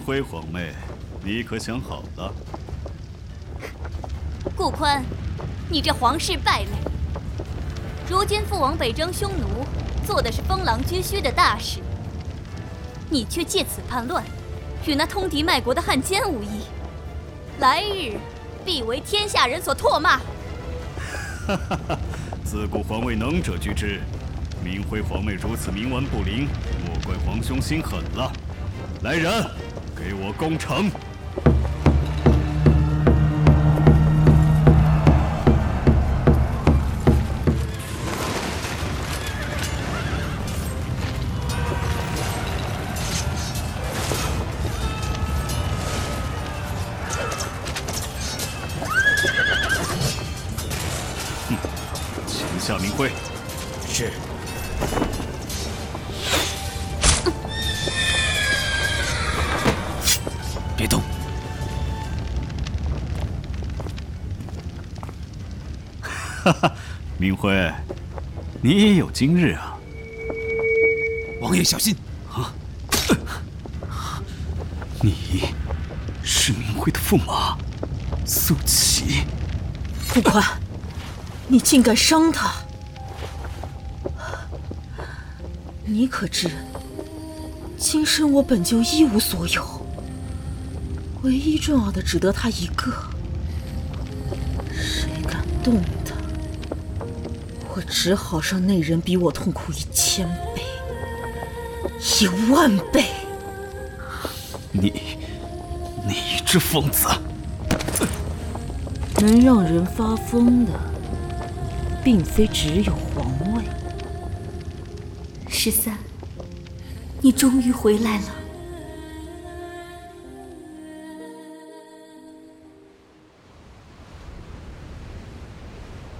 辉皇妹，你可想好了？顾宽，你这皇室败类！如今父王北征匈奴，做的是封狼居胥的大事，你却借此叛乱，与那通敌卖国的汉奸无异，来日必为天下人所唾骂。哈哈哈！自古皇位能者居之，明辉皇妹如此冥顽不灵，莫怪皇兄心狠了。来人，给我攻城！夏明辉，是。哈哈，明辉，你也有今日啊！王爷小心！啊！你是明辉的驸马苏琪？傅宽。你竟敢伤他！你可知，今生我本就一无所有，唯一重要的只得他一个。谁敢动，我只好让那人比我痛苦一千倍、一万倍。你，你这疯子！能让人发疯的。并非只有皇位。十三，你终于回来了。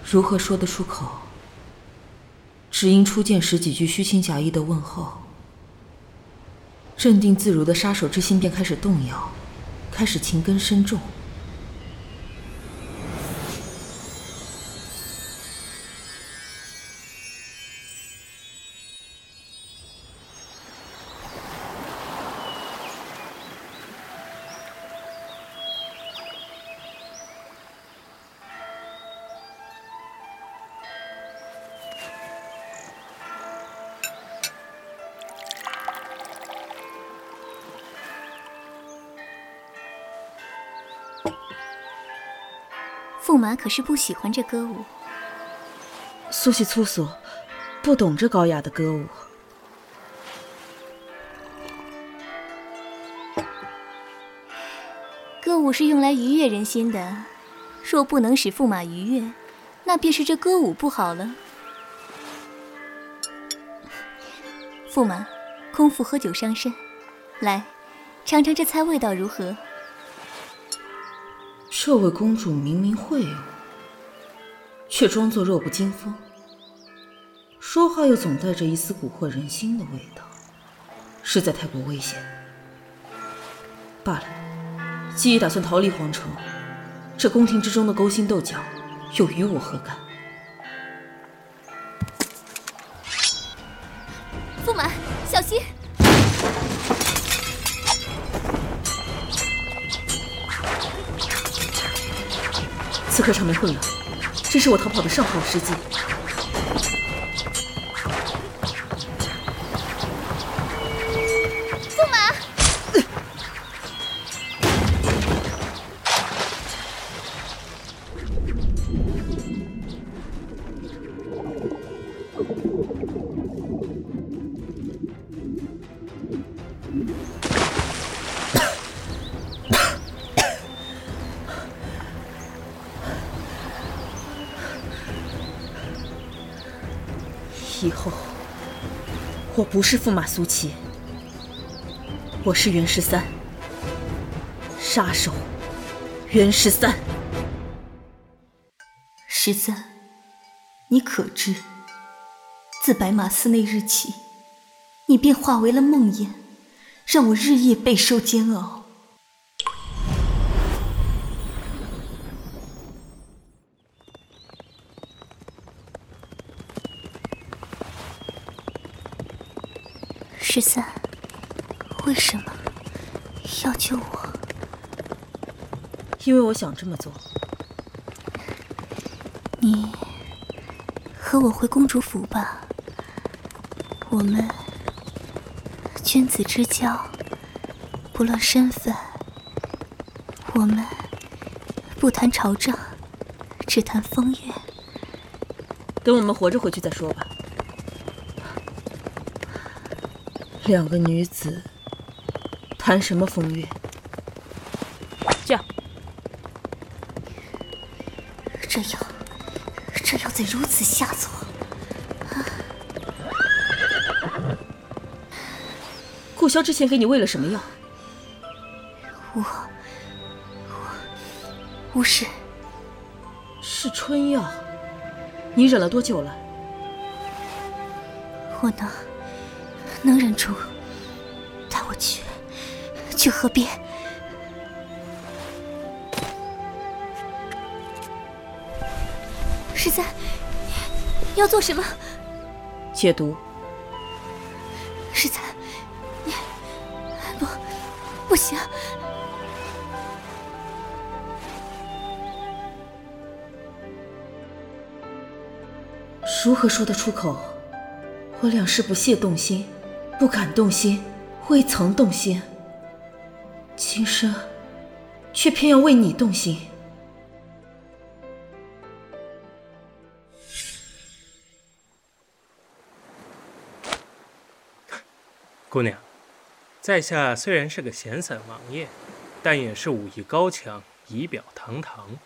如何说得出口？只因初见时几句虚情假意的问候，镇定自如的杀手之心便开始动摇，开始情根深重。驸马可是不喜欢这歌舞？苏喜粗俗，不懂这高雅的歌舞。歌舞是用来愉悦人心的，若不能使驸马愉悦，那便是这歌舞不好了。驸马，空腹喝酒伤身，来，尝尝这菜味道如何？这位公主明明会，却装作弱不禁风，说话又总带着一丝蛊惑人心的味道，实在太过危险。罢了，既已打算逃离皇城，这宫廷之中的勾心斗角，又与我何干？刺客上面混乱，这是我逃跑的上好时机。以后，我不是驸马苏琪，我是袁十三，杀手袁十三。十三，你可知，自白马寺那日起，你便化为了梦魇，让我日夜备受煎熬。十三，为什么要救我？因为我想这么做。你和我回公主府吧，我们君子之交，不论身份。我们不谈朝政，只谈风月。等我们活着回去再说吧。两个女子谈什么风月？这样，这药，这药怎如此下作？顾萧之前给你喂了什么药？我，我，无事。是春药。你忍了多久了？我能，能忍住。带我去，去河边。十三，你要做什么？解毒。十三，你不，不行。如何说得出口？我两世不屑动心，不敢动心，未曾动心。今生，却偏要为你动心。姑娘，在下虽然是个闲散王爷，但也是武艺高强，仪表堂堂。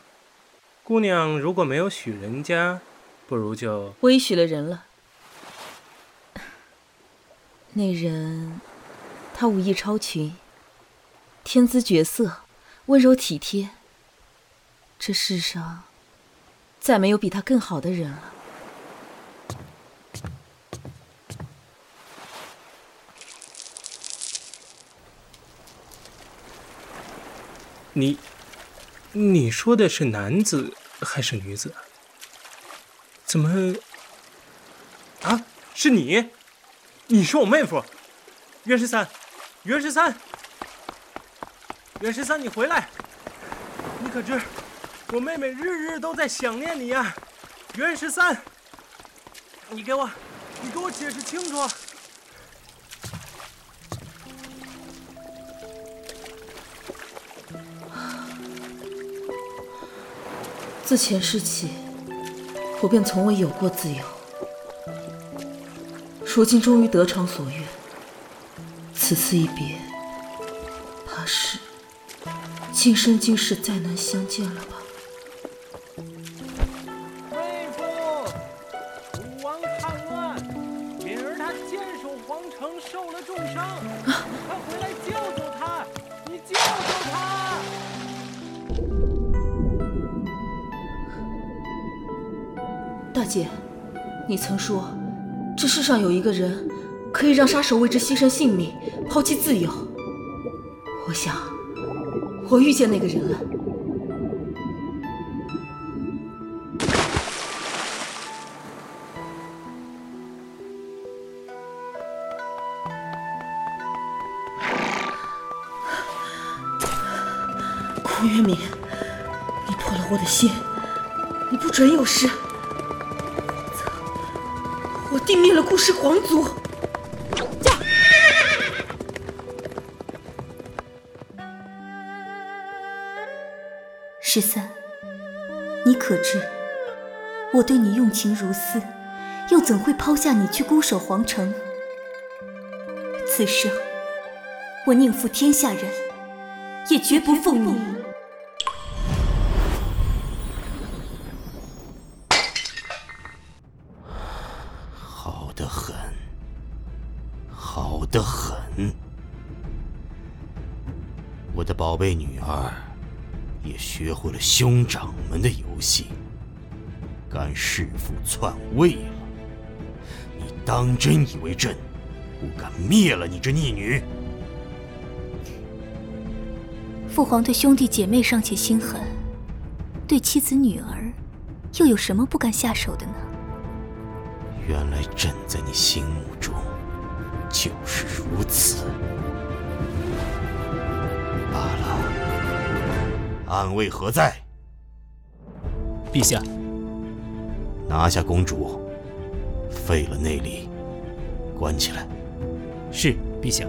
姑娘如果没有许人家，不如就我已许了人了。那人，他武艺超群，天姿绝色，温柔体贴。这世上，再没有比他更好的人了。你，你说的是男子还是女子？怎么？啊，是你？你是我妹夫，袁十三，袁十三，袁十三，你回来！你可知我妹妹日日都在想念你呀，袁十三！你给我，你给我解释清楚！自前世起。我便从未有过自由，如今终于得偿所愿。此次一别，怕是今生今世再难相见了吧？妹夫，武王叛乱，敏儿他坚守皇城，受了重伤，快回来救救他！你救救他！大姐，你曾说，这世上有一个人，可以让杀手为之牺牲性命，抛弃自由。我想，我遇见那个人了。顾月敏，你破了我的心，你不准有事。我定灭了顾氏皇族。十三，你可知我对你用情如斯，又怎会抛下你去孤守皇城？此生我宁负天下人，也绝不负你。宝贝女儿也学会了兄长们的游戏，敢弑父篡位了。你当真以为朕不敢灭了你这逆女？父皇对兄弟姐妹尚且心狠，对妻子女儿又有什么不敢下手的呢？原来朕在你心目中。就是如此。暗卫何在？陛下，拿下公主，废了内力，关起来。是陛下。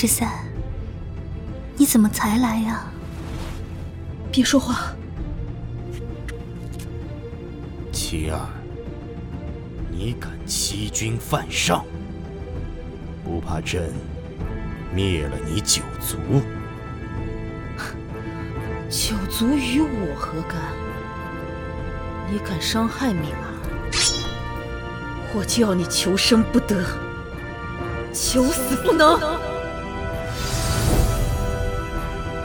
十三，你怎么才来呀？别说话。七儿，你敢欺君犯上，不怕朕灭了你九族？九族与我何干？你敢伤害敏儿，我就要你求生不得，求死不能！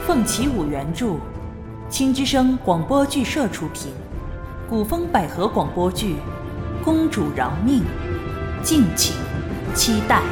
凤起舞原著，青之声广播剧社出品，古风百合广播剧《公主饶命》，敬请期待。